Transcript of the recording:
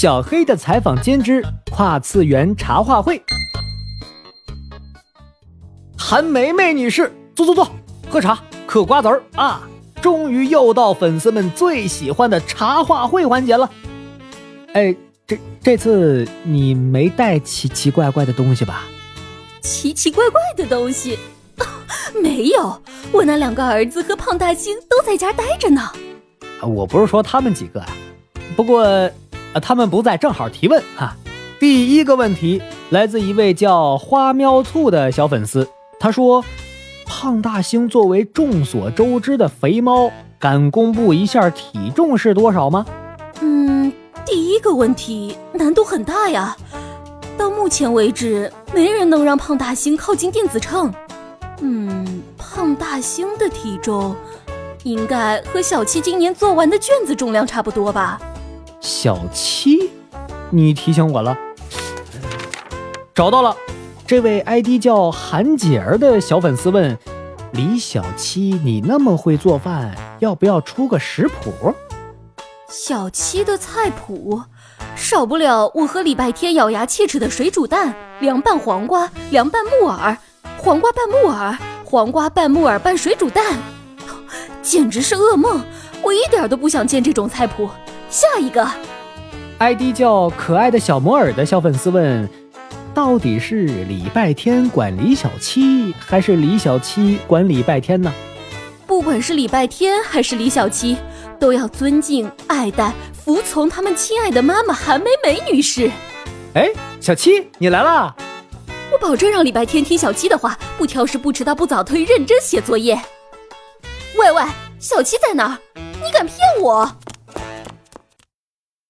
小黑的采访兼职跨次元茶话会。韩梅梅女士，坐坐坐，喝茶，嗑瓜子儿啊！终于又到粉丝们最喜欢的茶话会环节了。哎，这这次你没带奇奇怪怪的东西吧？奇奇怪怪的东西？没有，我那两个儿子和胖大星都在家待着呢。我不是说他们几个啊，不过，啊，他们不在，正好提问哈。第一个问题来自一位叫花喵醋的小粉丝，他说：“胖大星作为众所周知的肥猫，敢公布一下体重是多少吗？”嗯，第一个问题难度很大呀。到目前为止，没人能让胖大星靠近电子秤。嗯，胖大星的体重。应该和小七今年做完的卷子重量差不多吧？小七，你提醒我了，找到了，这位 ID 叫韩姐儿的小粉丝问：李小七，你那么会做饭，要不要出个食谱？小七的菜谱，少不了我和礼拜天咬牙切齿的水煮蛋、凉拌黄瓜、凉拌木耳、黄瓜拌木耳、黄瓜拌木耳拌水煮蛋。简直是噩梦！我一点都不想见这种菜谱。下一个，ID 叫可爱的小摩尔的小粉丝问：到底是礼拜天管李小七，还是李小七管礼拜天呢？不管是礼拜天还是李小七，都要尊敬、爱戴、服从他们亲爱的妈妈韩梅梅女士。哎，小七，你来啦！我保证让礼拜天听小七的话，不挑食、不迟到、不早退，认真写作业。喂喂，小七在哪儿？你敢骗我？